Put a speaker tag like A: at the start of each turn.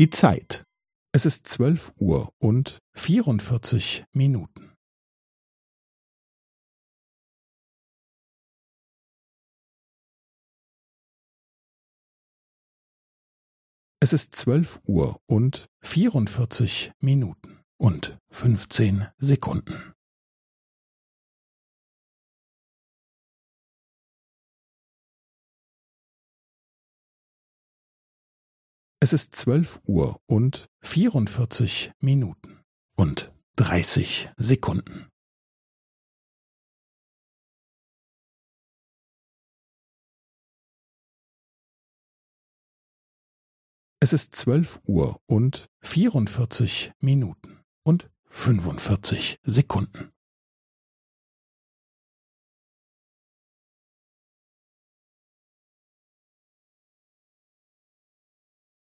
A: Die Zeit. Es ist zwölf Uhr und vierundvierzig Minuten. Es ist zwölf Uhr und vierundvierzig Minuten und fünfzehn Sekunden. Es ist zwölf Uhr und vierundvierzig Minuten und dreißig Sekunden. Es ist zwölf Uhr und vierundvierzig Minuten und fünfundvierzig Sekunden.